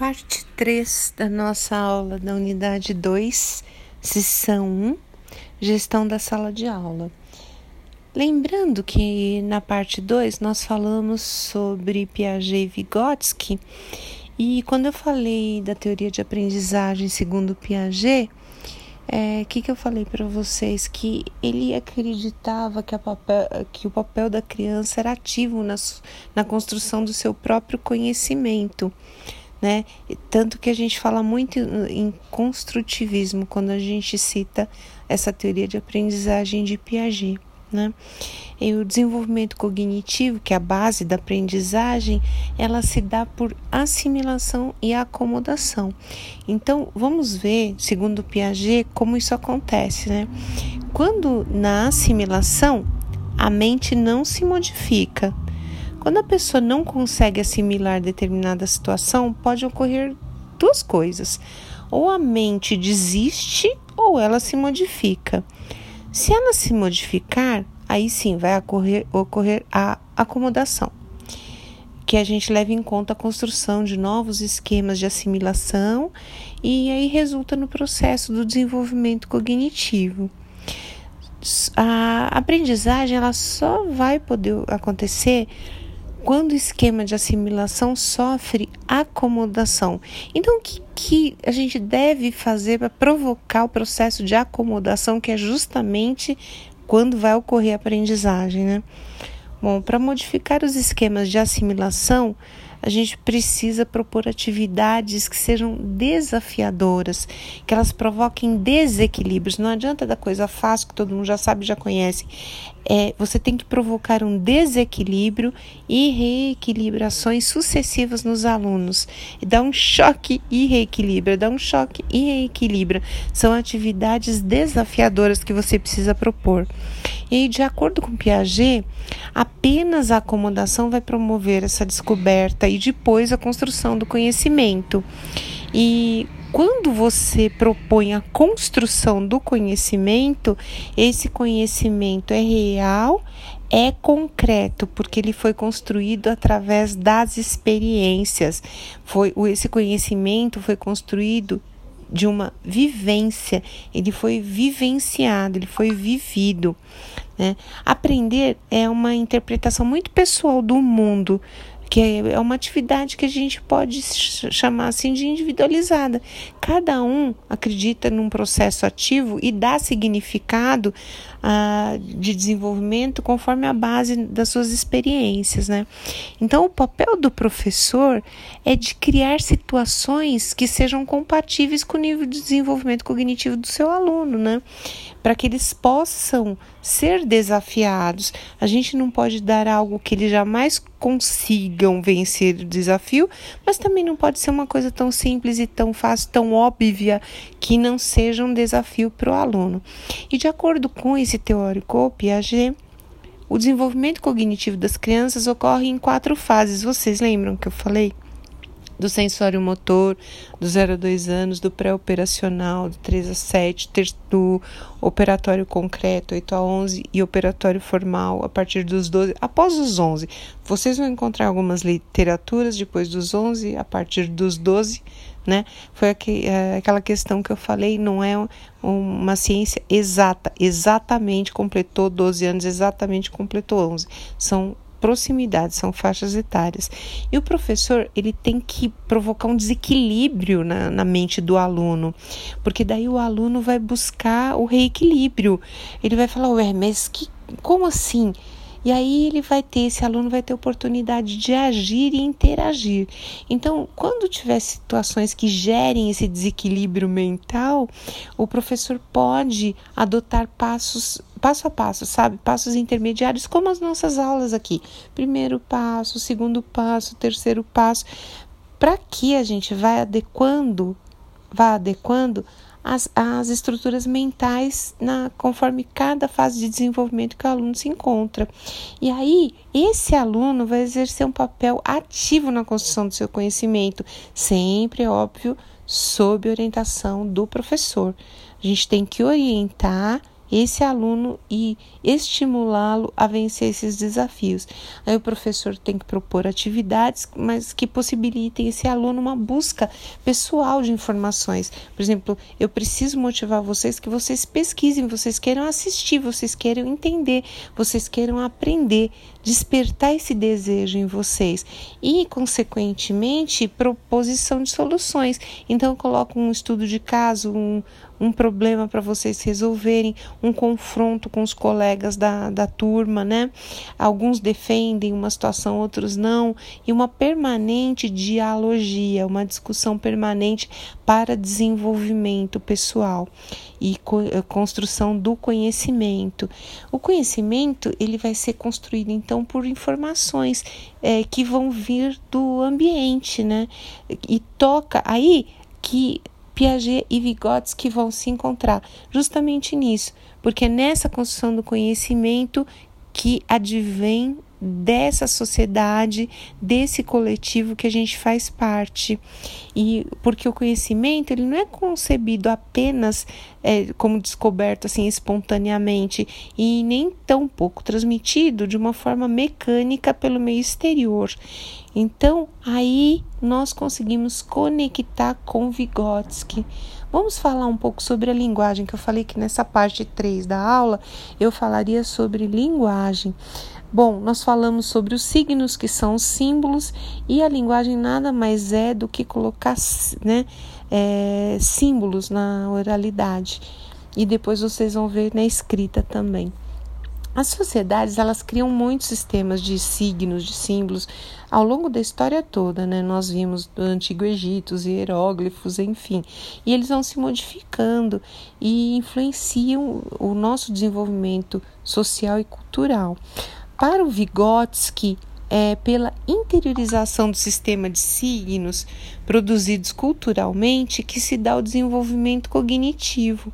Parte 3 da nossa aula da unidade 2, sessão 1, gestão da sala de aula. Lembrando que na parte 2 nós falamos sobre Piaget e Vygotsky, e quando eu falei da teoria de aprendizagem segundo Piaget, o é, que, que eu falei para vocês? Que ele acreditava que, papel, que, o papel da criança era ativo na, na construção do seu próprio conhecimento né? Tanto que a gente fala muito em construtivismo quando a gente cita essa teoria de aprendizagem de Piaget. Né? E o desenvolvimento cognitivo, que é a base da aprendizagem, ela se dá por assimilação e acomodação. Então, vamos ver, segundo Piaget, como isso acontece. Né? Quando na assimilação, a mente não se modifica, quando a pessoa não consegue assimilar determinada situação, pode ocorrer duas coisas: ou a mente desiste ou ela se modifica. Se ela se modificar, aí sim vai ocorrer, ocorrer a acomodação, que a gente leva em conta a construção de novos esquemas de assimilação e aí resulta no processo do desenvolvimento cognitivo. A aprendizagem ela só vai poder acontecer quando o esquema de assimilação sofre acomodação. Então, o que, que a gente deve fazer para provocar o processo de acomodação, que é justamente quando vai ocorrer a aprendizagem, né? Bom, para modificar os esquemas de assimilação, a gente precisa propor atividades que sejam desafiadoras, que elas provoquem desequilíbrios. Não adianta da coisa fácil que todo mundo já sabe, já conhece. É, você tem que provocar um desequilíbrio e reequilibrações sucessivas nos alunos. Dá um choque e reequilibra, dá um choque e reequilibra. São atividades desafiadoras que você precisa propor. E de acordo com Piaget, apenas a acomodação vai promover essa descoberta e depois a construção do conhecimento. E quando você propõe a construção do conhecimento, esse conhecimento é real, é concreto, porque ele foi construído através das experiências. Foi esse conhecimento foi construído de uma vivência, ele foi vivenciado, ele foi vivido. Né? Aprender é uma interpretação muito pessoal do mundo, que é uma atividade que a gente pode chamar assim de individualizada. Cada um acredita num processo ativo e dá significado ah, de desenvolvimento conforme a base das suas experiências, né? Então, o papel do professor é de criar situações que sejam compatíveis com o nível de desenvolvimento cognitivo do seu aluno, né? Para que eles possam ser desafiados. A gente não pode dar algo que eles jamais consigam vencer o desafio, mas também não pode ser uma coisa tão simples e tão fácil, tão óbvia, que não seja um desafio para o aluno. E de acordo com esse teórico Piaget, o desenvolvimento cognitivo das crianças ocorre em quatro fases. Vocês lembram que eu falei? Do sensório motor, do 0 a 2 anos, do pré-operacional, do 3 a 7, do operatório concreto, 8 a 11 e operatório formal a partir dos 12, após os 11. Vocês vão encontrar algumas literaturas depois dos 11, a partir dos 12, né? Foi aqui, é, aquela questão que eu falei, não é uma ciência exata, exatamente completou 12 anos, exatamente completou 11. São proximidade, são faixas etárias. E o professor, ele tem que provocar um desequilíbrio na, na mente do aluno, porque daí o aluno vai buscar o reequilíbrio. Ele vai falar, ué, mas que, como assim? E aí ele vai ter, esse aluno vai ter oportunidade de agir e interagir. Então, quando tiver situações que gerem esse desequilíbrio mental, o professor pode adotar passos passo a passo, sabe? Passos intermediários, como as nossas aulas aqui. Primeiro passo, segundo passo, terceiro passo, para que a gente vai adequando, vá adequando as, as estruturas mentais na, conforme cada fase de desenvolvimento que o aluno se encontra. E aí, esse aluno vai exercer um papel ativo na construção do seu conhecimento, sempre, óbvio, sob orientação do professor. A gente tem que orientar esse aluno e estimulá-lo a vencer esses desafios. Aí o professor tem que propor atividades, mas que possibilitem esse aluno uma busca pessoal de informações. Por exemplo, eu preciso motivar vocês que vocês pesquisem, vocês queiram assistir, vocês queiram entender, vocês queiram aprender, despertar esse desejo em vocês e, consequentemente, proposição de soluções. Então, eu coloco um estudo de caso, um, um problema para vocês resolverem, um confronto com os colegas da, da turma, né? Alguns defendem uma situação, outros não, e uma permanente dialogia, uma discussão permanente para desenvolvimento pessoal e eh, construção do conhecimento. O conhecimento ele vai ser construído então por informações é, que vão vir do ambiente, né? E toca aí que Piaget e Vygotsky vão se encontrar justamente nisso, porque é nessa construção do conhecimento que advém dessa sociedade, desse coletivo que a gente faz parte. E porque o conhecimento ele não é concebido apenas é, como descoberto assim espontaneamente e nem tão pouco transmitido de uma forma mecânica pelo meio exterior. Então, aí nós conseguimos conectar com Vygotsky. Vamos falar um pouco sobre a linguagem, que eu falei que nessa parte 3 da aula eu falaria sobre linguagem. Bom, nós falamos sobre os signos, que são os símbolos, e a linguagem nada mais é do que colocar né, é, símbolos na oralidade. E depois vocês vão ver na escrita também. As sociedades elas criam muitos sistemas de signos, de símbolos ao longo da história toda, né? Nós vimos do Antigo Egito, os hieróglifos, enfim, e eles vão se modificando e influenciam o nosso desenvolvimento social e cultural. Para o Vygotsky, é pela interiorização do sistema de signos produzidos culturalmente que se dá o desenvolvimento cognitivo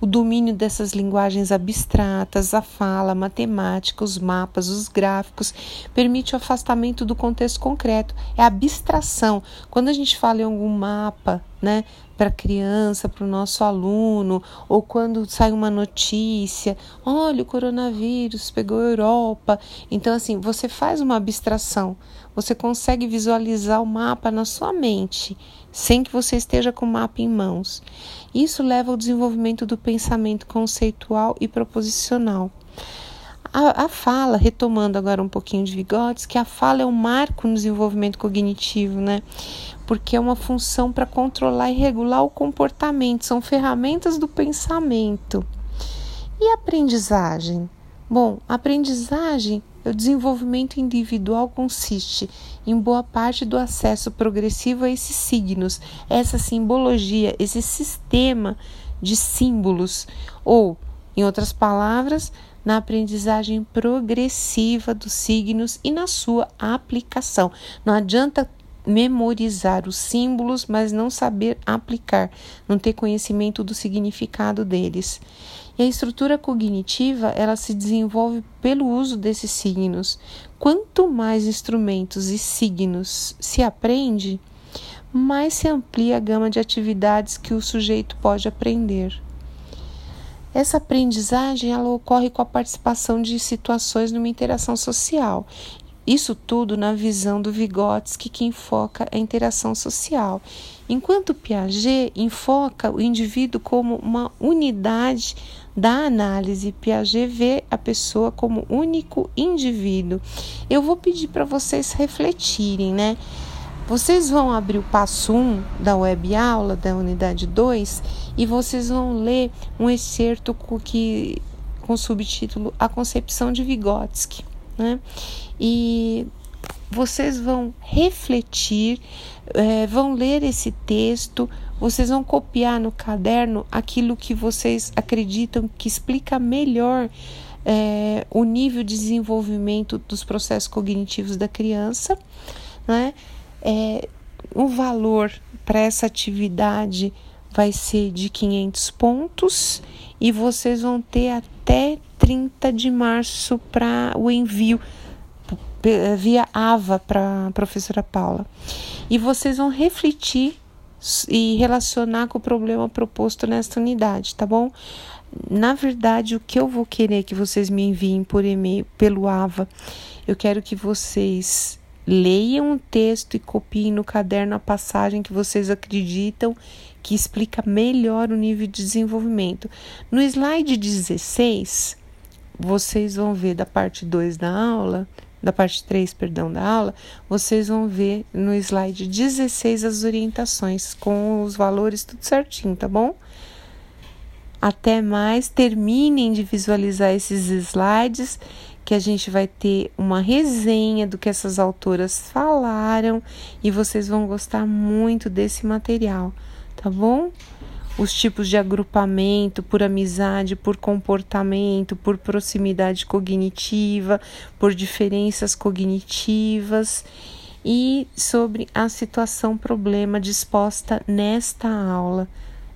o domínio dessas linguagens abstratas, a fala, a matemática, os mapas, os gráficos, permite o afastamento do contexto concreto. É abstração. Quando a gente fala em algum mapa, né, para a criança, para o nosso aluno, ou quando sai uma notícia, olha, o coronavírus pegou a Europa. Então, assim, você faz uma abstração, você consegue visualizar o mapa na sua mente, sem que você esteja com o mapa em mãos. Isso leva ao desenvolvimento do pensamento conceitual e proposicional. A, a, fala, retomando agora um pouquinho de Vygotsky, que a fala é um marco no desenvolvimento cognitivo, né? Porque é uma função para controlar e regular o comportamento, são ferramentas do pensamento. E aprendizagem? Bom, aprendizagem, o desenvolvimento individual consiste em boa parte do acesso progressivo a esses signos, essa simbologia, esse sistema de símbolos, ou, em outras palavras, na aprendizagem progressiva dos signos e na sua aplicação. Não adianta memorizar os símbolos, mas não saber aplicar, não ter conhecimento do significado deles. E a estrutura cognitiva, ela se desenvolve pelo uso desses signos. Quanto mais instrumentos e signos se aprende, mais se amplia a gama de atividades que o sujeito pode aprender. Essa aprendizagem ela ocorre com a participação de situações numa interação social. Isso tudo na visão do Vygotsky, que enfoca a interação social, enquanto Piaget enfoca o indivíduo como uma unidade da análise. Piaget vê a pessoa como único indivíduo. Eu vou pedir para vocês refletirem, né? Vocês vão abrir o passo 1 da web aula da unidade 2 e vocês vão ler um excerto com, que, com o subtítulo A Concepção de Vygotsky. Né? E vocês vão refletir, é, vão ler esse texto, vocês vão copiar no caderno aquilo que vocês acreditam que explica melhor é, o nível de desenvolvimento dos processos cognitivos da criança, né? é, o valor para essa atividade vai ser de 500 pontos e vocês vão ter até 30 de março para o envio via AVA para a professora Paula. E vocês vão refletir e relacionar com o problema proposto nesta unidade, tá bom? na verdade, o que eu vou querer que vocês me enviem por e-mail, pelo AVA, eu quero que vocês leiam o texto e copiem no caderno a passagem que vocês acreditam que explica melhor o nível de desenvolvimento. No slide 16, vocês vão ver da parte 2 da aula, da parte 3, perdão, da aula, vocês vão ver no slide 16 as orientações com os valores tudo certinho, tá bom? Até mais, terminem de visualizar esses slides, que a gente vai ter uma resenha do que essas autoras falaram e vocês vão gostar muito desse material, tá bom? Os tipos de agrupamento por amizade, por comportamento, por proximidade cognitiva, por diferenças cognitivas e sobre a situação problema disposta nesta aula.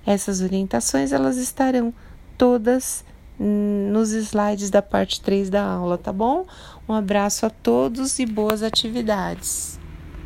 Essas orientações elas estarão todas nos slides da parte 3 da aula, tá bom? Um abraço a todos e boas atividades.